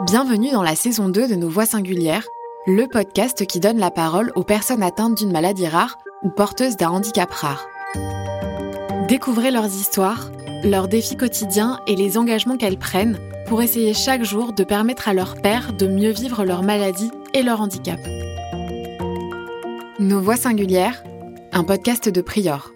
Bienvenue dans la saison 2 de Nos Voix Singulières, le podcast qui donne la parole aux personnes atteintes d'une maladie rare ou porteuses d'un handicap rare. Découvrez leurs histoires, leurs défis quotidiens et les engagements qu'elles prennent pour essayer chaque jour de permettre à leurs pairs de mieux vivre leur maladie et leur handicap. Nos Voix Singulières, un podcast de Prior.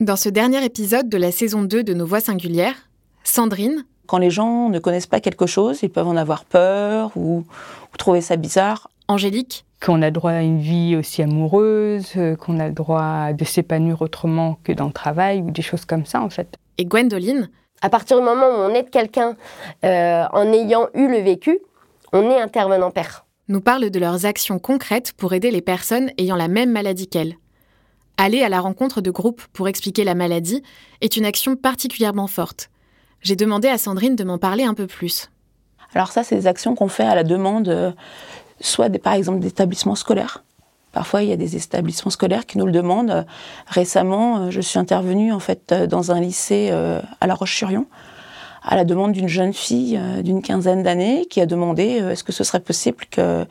Dans ce dernier épisode de la saison 2 de Nos Voix Singulières, Sandrine, Quand les gens ne connaissent pas quelque chose, ils peuvent en avoir peur ou, ou trouver ça bizarre. Angélique, qu'on a droit à une vie aussi amoureuse, euh, qu'on a le droit de s'épanouir autrement que dans le travail ou des choses comme ça en fait. et Gwendoline, À partir du moment où on aide quelqu'un euh, en ayant eu le vécu, on est intervenant père. nous parlent de leurs actions concrètes pour aider les personnes ayant la même maladie qu'elles. Aller à la rencontre de groupes pour expliquer la maladie est une action particulièrement forte. J'ai demandé à Sandrine de m'en parler un peu plus. Alors ça, c'est des actions qu'on fait à la demande, euh, soit des, par exemple d'établissements scolaires. Parfois, il y a des établissements scolaires qui nous le demandent. Euh, Récemment, euh, je suis intervenue en fait dans un lycée à La Roche-sur-Yon à la demande d'une jeune fille d'une quinzaine d'années qui a demandé est-ce que ce serait possible que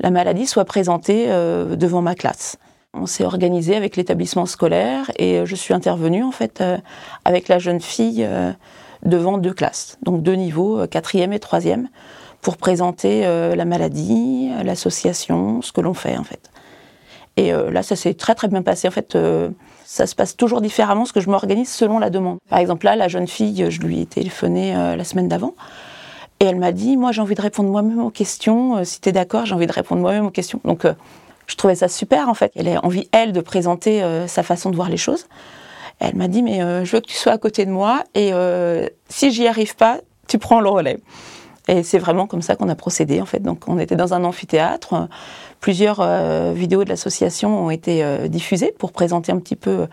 la maladie soit présentée devant ma classe. On s'est organisé avec l'établissement scolaire et euh, je suis intervenue en fait euh, avec la jeune fille euh, devant deux classes, donc deux niveaux, quatrième et troisième, pour présenter la maladie, l'association, ce que l'on fait en fait. Et là, ça s'est très très bien passé. En fait, ça se passe toujours différemment, parce que je m'organise selon la demande. Par exemple, là, la jeune fille, je lui ai téléphoné la semaine d'avant, et elle m'a dit, moi, j'ai envie de répondre moi-même aux questions. Si tu es d'accord, j'ai envie de répondre moi-même aux questions. Donc, je trouvais ça super, en fait. Elle a envie, elle, de présenter euh, sa façon de voir les choses. Elle m'a dit, mais euh, je veux que tu sois à côté de moi, et euh, si j'y arrive pas, tu prends le relais. Et c'est vraiment comme ça qu'on a procédé, en fait. Donc, on était dans un amphithéâtre. Plusieurs euh, vidéos de l'association ont été euh, diffusées pour présenter un petit peu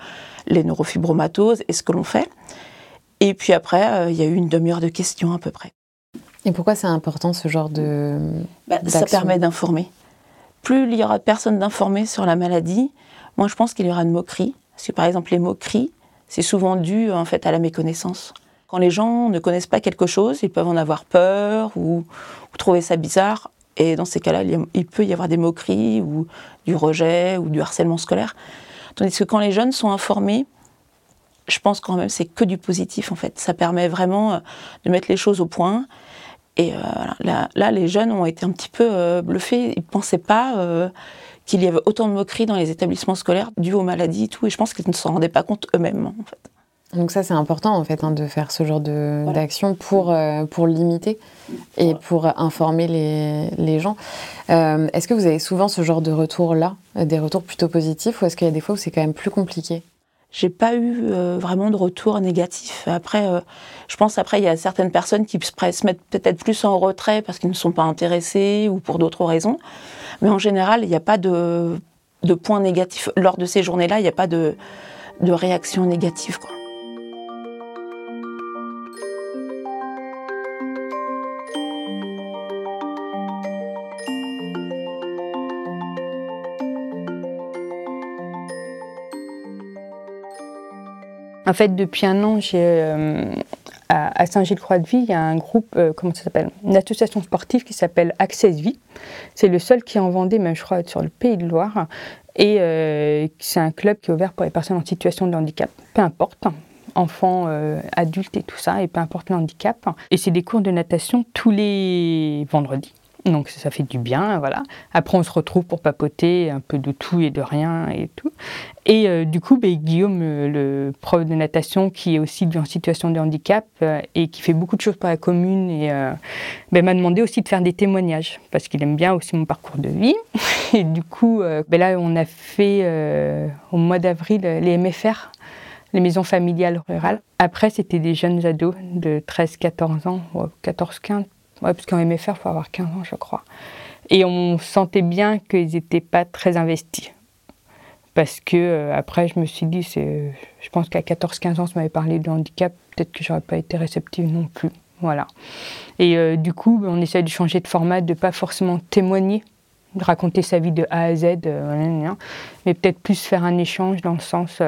les neurofibromatoses et ce que l'on fait. Et puis après, euh, il y a eu une demi-heure de questions à peu près. Et pourquoi c'est important ce genre de... Bah, ça permet d'informer. Plus il y aura de personnes d'informer sur la maladie, moins je pense qu'il y aura de moqueries. Parce que par exemple, les moqueries, c'est souvent dû en fait à la méconnaissance. Quand les gens ne connaissent pas quelque chose, ils peuvent en avoir peur ou, ou trouver ça bizarre. Et dans ces cas-là, il, il peut y avoir des moqueries ou du rejet ou du harcèlement scolaire. Tandis que quand les jeunes sont informés, je pense quand même c'est que du positif en fait. Ça permet vraiment euh, de mettre les choses au point. Et euh, voilà. là, là, les jeunes ont été un petit peu euh, bluffés. Ils ne pensaient pas euh, qu'il y avait autant de moqueries dans les établissements scolaires dues aux maladies et tout. Et je pense qu'ils ne s'en rendaient pas compte eux-mêmes en fait. Donc ça c'est important en fait hein, de faire ce genre de- Voilà. d'action pour, euh, pour limiter et pour informer les, les gens. Euh, est-ce que vous avez souvent ce genre de retours-là, euh, des retours plutôt positifs, ou est-ce qu'il y a des fois où c'est quand même plus compliqué? J'ai pas eu euh, vraiment de retour négatif. Après, euh, je pense après il y a certaines personnes qui se mettent peut-être plus en retrait parce qu'ils ne sont pas intéressés ou pour d'autres raisons. Mais en général, il n'y a pas de, de points négatifs lors de ces journées-là. Il n'y a pas de, de réaction négative. Quoi. En fait, depuis un an, euh, à, Saint-Gilles-Croix-de-Vie, il y a un groupe, euh, comment ça s'appelle? Une association sportive qui s'appelle Access Vie. C'est le seul qui en Vendée, même je crois, sur le Pays de Loire. Et euh, c'est un club qui est ouvert pour les personnes en situation de handicap, peu importe, enfants, adultes et tout ça, et peu importe le handicap. Et c'est des cours de natation tous les vendredis. Donc ça, fait du bien, voilà. Après, on se retrouve pour papoter un peu de tout et de rien et tout. Et euh, du coup, ben, Guillaume, euh, le prof de natation, qui est aussi en situation de handicap euh, et qui fait beaucoup de choses pour la commune, et ben, m'a demandé aussi de faire des témoignages parce qu'il aime bien aussi mon parcours de vie. Et du coup, ben là, on a fait au mois d'avril les MFR, les maisons familiales rurales. Après, c'était des jeunes ados de 13-14 ans, 14-15. Ouais, parce qu'en MFR, il faut avoir 15 ans, je crois. Et on sentait bien qu'ils n'étaient pas très investis. Parce que euh, après, je me suis dit, c'est, je pense qu'à 14-15 ans, on m'avait parlé de handicap, peut-être que j'aurais pas été réceptive non plus. Voilà. Et euh, du coup, on essaie de changer de format, de pas forcément témoigner, de raconter sa vie de A à Z, euh, mais peut-être plus faire un échange dans le sens,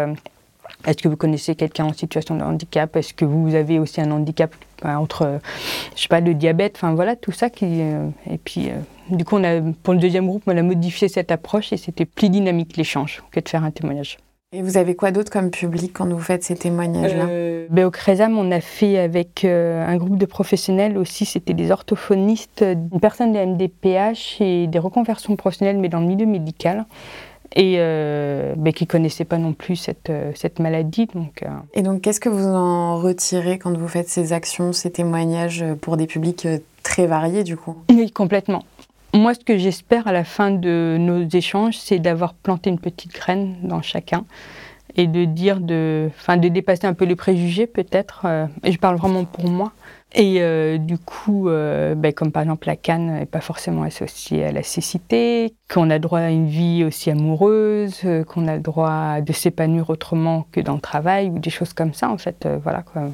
Est-ce que vous connaissez quelqu'un en situation de handicap? Est-ce que vous avez aussi un handicap ben, entre, je sais pas, le diabète? Enfin voilà, tout ça. Qui, euh, et puis, euh, du coup, on a, pour le deuxième groupe, on a modifié cette approche et c'était plus dynamique l'échange que de faire un témoignage. Et vous avez quoi d'autre comme public quand vous faites ces témoignages-là? Euh, ben, Au CRESAM, on a fait avec un groupe de professionnels aussi, c'était des orthophonistes, une personne de MDPH et des reconversions professionnelles, mais dans le milieu médical et euh, qui ne connaissaient pas non plus cette, euh, cette maladie. Donc, euh. Et donc, qu'est-ce que vous en retirez quand vous faites ces actions, ces témoignages pour des publics très variés, du coup? Oui, complètement. Moi, ce que j'espère à la fin de nos échanges, c'est d'avoir planté une petite graine dans chacun et de dire de, enfin, de dépasser un peu les préjugés, peut-être. et je parle vraiment pour moi et euh, du coup, euh, ben, comme par exemple la canne n'est pas forcément associée à la cécité, qu'on a droit à une vie aussi amoureuse, euh, qu'on a le droit de s'épanouir autrement que dans le travail ou des choses comme ça en fait, voilà quoi.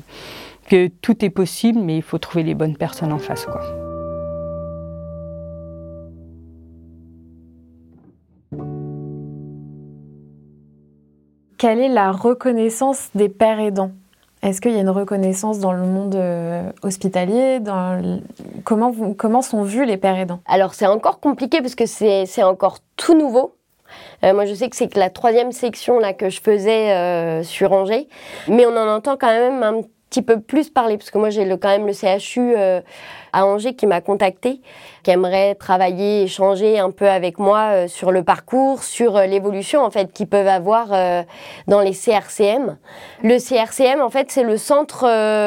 Que tout est possible, mais il faut trouver les bonnes personnes en face quoi. Quelle est la reconnaissance des pères aidants? Est-ce qu'il y a une reconnaissance dans le monde euh, hospitalier dans comment, comment sont vus les pères aidants? Alors c'est encore compliqué parce que c'est encore tout nouveau. Euh, moi, je sais que c'est que la troisième section là que je faisais euh, sur Angers, mais on en entend quand même un petit peu plus parler, parce que moi j'ai quand même le CHU euh, à Angers qui m'a contacté, qui aimerait travailler, échanger un peu avec moi euh, sur le parcours, sur euh, l'évolution en fait qu'ils peuvent avoir dans les CRCM. Le CRCM en fait c'est le centre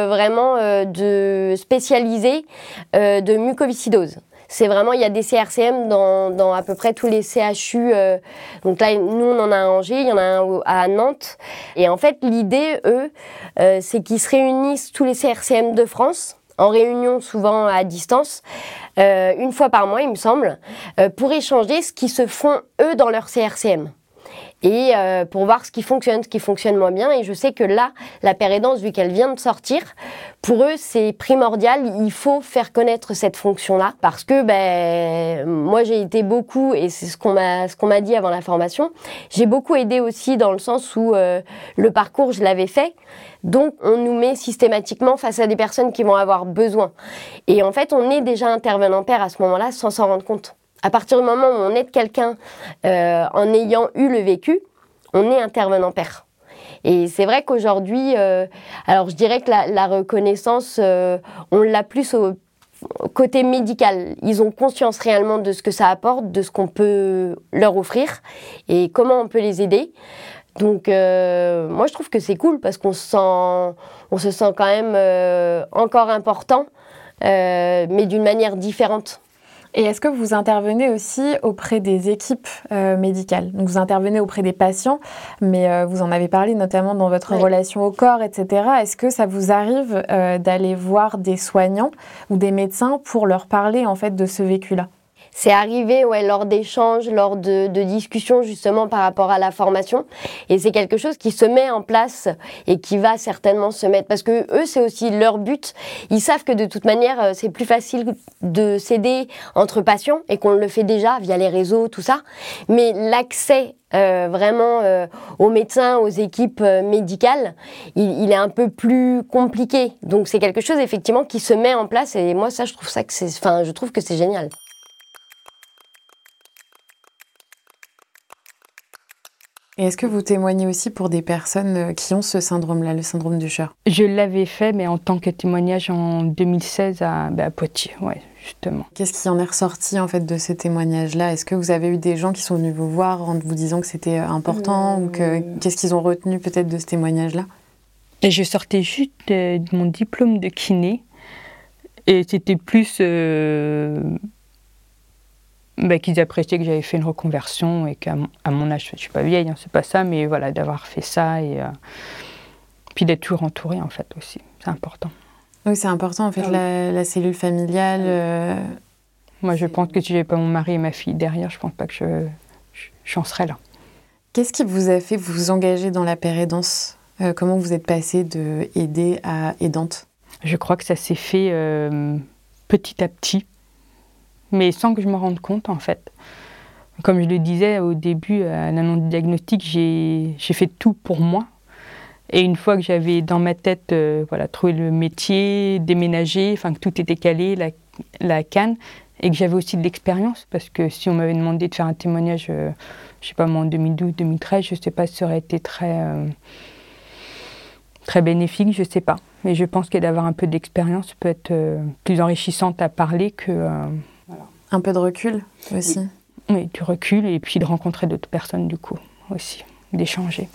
vraiment de spécialisé de mucoviscidose. C'est vraiment, il y a des CRCM dans, à peu près tous les CHU. Euh, donc là, nous, on en a à Angers, il y en a un à Nantes. Et en fait, l'idée, eux, euh, c'est qu'ils se réunissent tous les CRCM de France en réunion souvent à distance, euh, une fois par mois, il me semble, pour échanger ce qui se font eux dans leur CRCM et euh, pour voir ce qui fonctionne, ce qui fonctionne moins bien. Et je sais que là, la pérédance, vu qu'elle vient de sortir, pour eux, c'est primordial. Il faut faire connaître cette fonction-là parce que ben, moi, j'ai été beaucoup, et c'est ce qu'on m'a dit avant la formation, j'ai beaucoup aidé aussi dans le sens où euh, le parcours, je l'avais fait. Donc, on nous met systématiquement face à des personnes qui vont avoir besoin. Et en fait, on est déjà intervenant père à ce moment-là sans s'en rendre compte. À partir du moment où on aide quelqu'un euh, en ayant eu le vécu, on est intervenant père. Et c'est vrai qu'aujourd'hui, euh, alors je dirais que la, reconnaissance, euh, on l'a plus au, côté médical. Ils ont conscience réellement de ce que ça apporte, de ce qu'on peut leur offrir et comment on peut les aider. Donc moi je trouve que c'est cool parce qu'on se sent, on se sent quand même encore important, mais d'une manière différente. Et est-ce que vous intervenez aussi auprès des équipes euh, médicales? Donc vous intervenez auprès des patients, mais euh, vous en avez parlé notamment dans votre relation au corps, etc. Est-ce que ça vous arrive euh, d'aller voir des soignants ou des médecins pour leur parler en fait de ce vécu-là? C'est arrivé ouais, lors d'échanges, lors de, de, discussions justement par rapport à la formation. Et c'est quelque chose qui se met en place et qui va certainement se mettre. Parce que eux, c'est aussi leur but. Ils savent que de toute manière, euh, c'est plus facile de s'aider entre patients et qu'on le fait déjà via les réseaux, tout ça. Mais l'accès euh, vraiment euh, aux médecins, aux équipes euh, médicales, il, il, est un peu plus compliqué. Donc c'est quelque chose effectivement qui se met en place et moi ça je trouve ça que c'est, enfin je trouve que c'est génial. Et est-ce que vous témoignez aussi pour des personnes euh, qui ont ce syndrome-là, le syndrome du cœur Je l'avais fait, mais en tant que témoignage en 2016 à, bah, Poitiers, ouais, justement. Qu'est-ce qui en est ressorti en fait de ces témoignages-là? Est-ce que vous avez eu des gens qui sont venus vous voir en vous disant que c'était euh, important ou que euh. qu'est-ce qu'ils ont retenu peut-être de ce témoignage-là? Et je sortais juste de, mon diplôme de kiné et c'était plus bah, qu'ils appréciaient que j'avais fait une reconversion et qu'à mon âge, je ne suis pas vieille, hein, c'est pas ça, mais voilà, d'avoir fait ça et euh, puis d'être toujours entourée en fait aussi, c'est important. Oui, c'est important en fait, ah la, cellule familiale. Euh, Moi, je pense que si j'avais pas mon mari et ma fille derrière, je pense pas que je, j'en serais là. Qu'est-ce qui vous a fait vous engager dans la pérédance? Euh, Comment vous êtes passée de aidée à aidante? Je crois que ça s'est fait petit à petit mais sans que je me rende compte en fait. Comme je le disais au début, à l'annonce du diagnostic, j'ai fait tout pour moi. Et une fois que j'avais dans ma tête euh, voilà, trouvé le métier, déménagé, enfin que tout était calé, la, la canne, et que j'avais aussi de l'expérience, parce que si on m'avait demandé de faire un témoignage, euh, je sais pas moi, en 2012-2013, je sais pas ça aurait été très, euh, très bénéfique, je sais pas. Mais je pense que d'avoir un peu d'expérience peut être plus enrichissante à parler que... Un peu de recul aussi. Oui, du recul et puis de rencontrer d'autres personnes du coup aussi, d'échanger.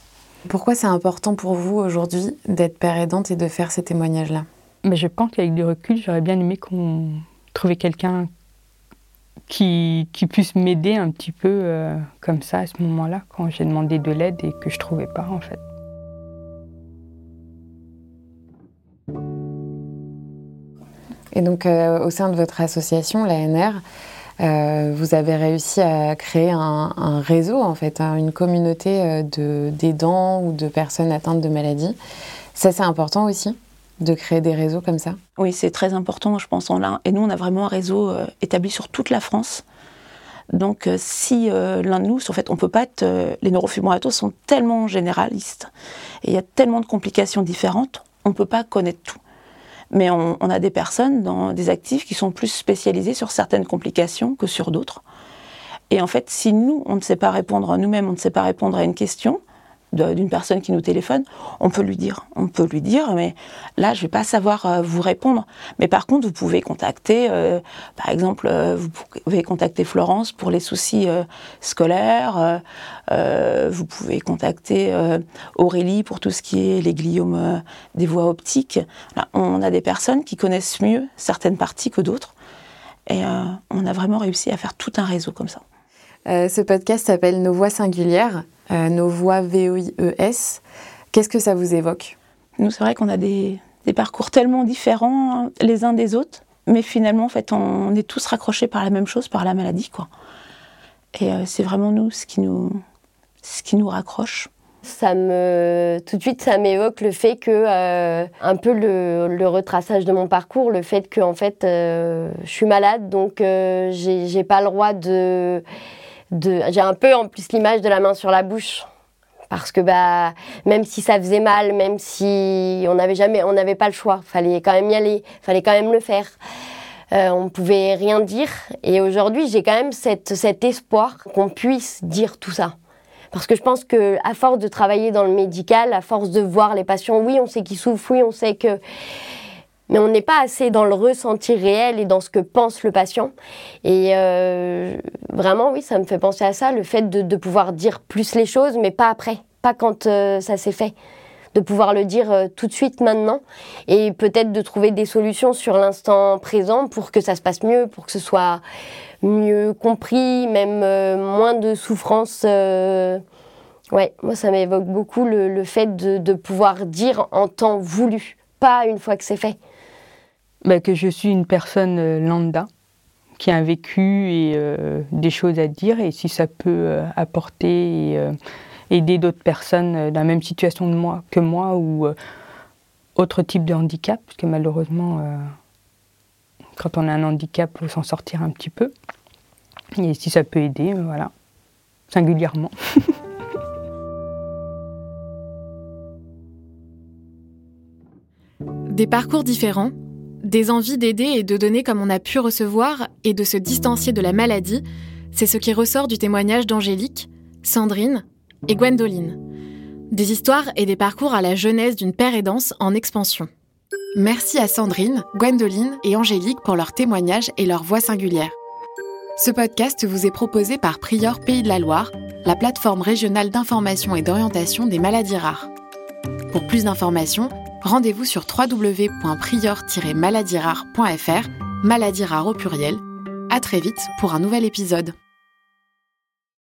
Pourquoi c'est important pour vous aujourd'hui d'être père aidante et de faire ces témoignages-là? Mais Je pense qu'avec du recul, j'aurais bien aimé qu'on trouve quelqu'un qui, qui, puisse m'aider un petit peu euh, comme ça à ce moment-là, quand j'ai demandé de l'aide et que je ne trouvais pas en fait. Et donc, euh, au sein de votre association, l'ANR, euh, vous avez réussi à créer un, réseau, en fait, hein, une communauté euh, d'aidants ou de personnes atteintes de maladies. Ça, c'est important aussi de créer des réseaux comme ça? Oui, c'est très important, je pense. En là. Et nous, on a vraiment un réseau euh, établi sur toute la France. Donc, si l'un de nous, en fait, on peut pas être. les neurofibromatoses sont tellement généralistes et il y a tellement de complications différentes, on ne peut pas connaître tout. Mais on, a des personnes, dans des actifs, qui sont plus spécialisés sur certaines complications que sur d'autres. Et en fait, si nous, on ne sait pas répondre, nous-mêmes, on ne sait pas répondre à une question, d'une personne qui nous téléphone, on peut lui dire, on peut lui dire, mais là, je vais pas savoir euh, vous répondre. Mais par contre, vous pouvez contacter, euh, par exemple, euh, vous pouvez contacter Florence pour les soucis scolaires. vous pouvez contacter Aurélie pour tout ce qui est les gliomes des voies optiques. on a des personnes qui connaissent mieux certaines parties que d'autres, et on a vraiment réussi à faire tout un réseau comme ça. ce podcast s'appelle Nos voix singulières. Euh, nos voix VOIES. Qu'est-ce que ça vous évoque? Nous, c'est vrai qu'on a des, parcours tellement différents hein, les uns des autres, mais finalement, en fait, on, est tous raccrochés par la même chose, par la maladie, quoi. Et euh, c'est vraiment nous ce qui nous, ce qui nous raccroche. Ça me, tout de suite, ça m'évoque le fait que, euh, un peu le, retraçage de mon parcours, le fait que, en fait, je suis malade, donc j'ai pas le droit de j'ai un peu en plus l'image de la main sur la bouche parce que bah même si ça faisait mal, même si on n'avait jamais, on n'avait pas le choix, fallait quand même y aller, fallait quand même le faire. Euh, on pouvait rien dire et aujourd'hui j'ai quand même cette, cet espoir qu'on puisse dire tout ça. Parce que je pense que à force de travailler dans le médical, à force de voir les patients, oui on sait qu'ils souffrent, oui on sait que mais on n'est pas assez dans le ressenti réel et dans ce que pense le patient. Et euh, vraiment, oui, ça me fait penser à ça, le fait de, pouvoir dire plus les choses, mais pas après, pas quand euh, ça s'est fait. De pouvoir le dire euh, tout de suite maintenant et peut-être de trouver des solutions sur l'instant présent pour que ça se passe mieux, pour que ce soit mieux compris, même moins de souffrance. Ouais, moi ça m'évoque beaucoup le, fait de pouvoir dire en temps voulu, pas une fois que c'est fait. Bah, que je suis une personne euh, lambda qui a un vécu et euh, des choses à dire et si ça peut euh, apporter et aider d'autres personnes dans la même situation de moi, que moi ou autre type de handicap, parce que malheureusement, quand on a un handicap, il faut s'en sortir un petit peu. Et si ça peut aider, voilà, singulièrement. Des parcours différents des envies d'aider et de donner comme on a pu recevoir et de se distancier de la maladie, c'est ce qui ressort du témoignage d'Angélique, Sandrine et Gwendoline. Des histoires et des parcours à la jeunesse d'une père aidance en expansion. Merci à Sandrine, Gwendoline et Angélique pour leurs témoignages et leur voix singulière. Ce podcast vous est proposé par Prior Pays de la Loire, la plateforme régionale d'information et d'orientation des maladies rares. Pour plus d'informations, rendez-vous sur www.prior-maladierare.fr, maladie rare au pluriel. À très vite pour un nouvel épisode.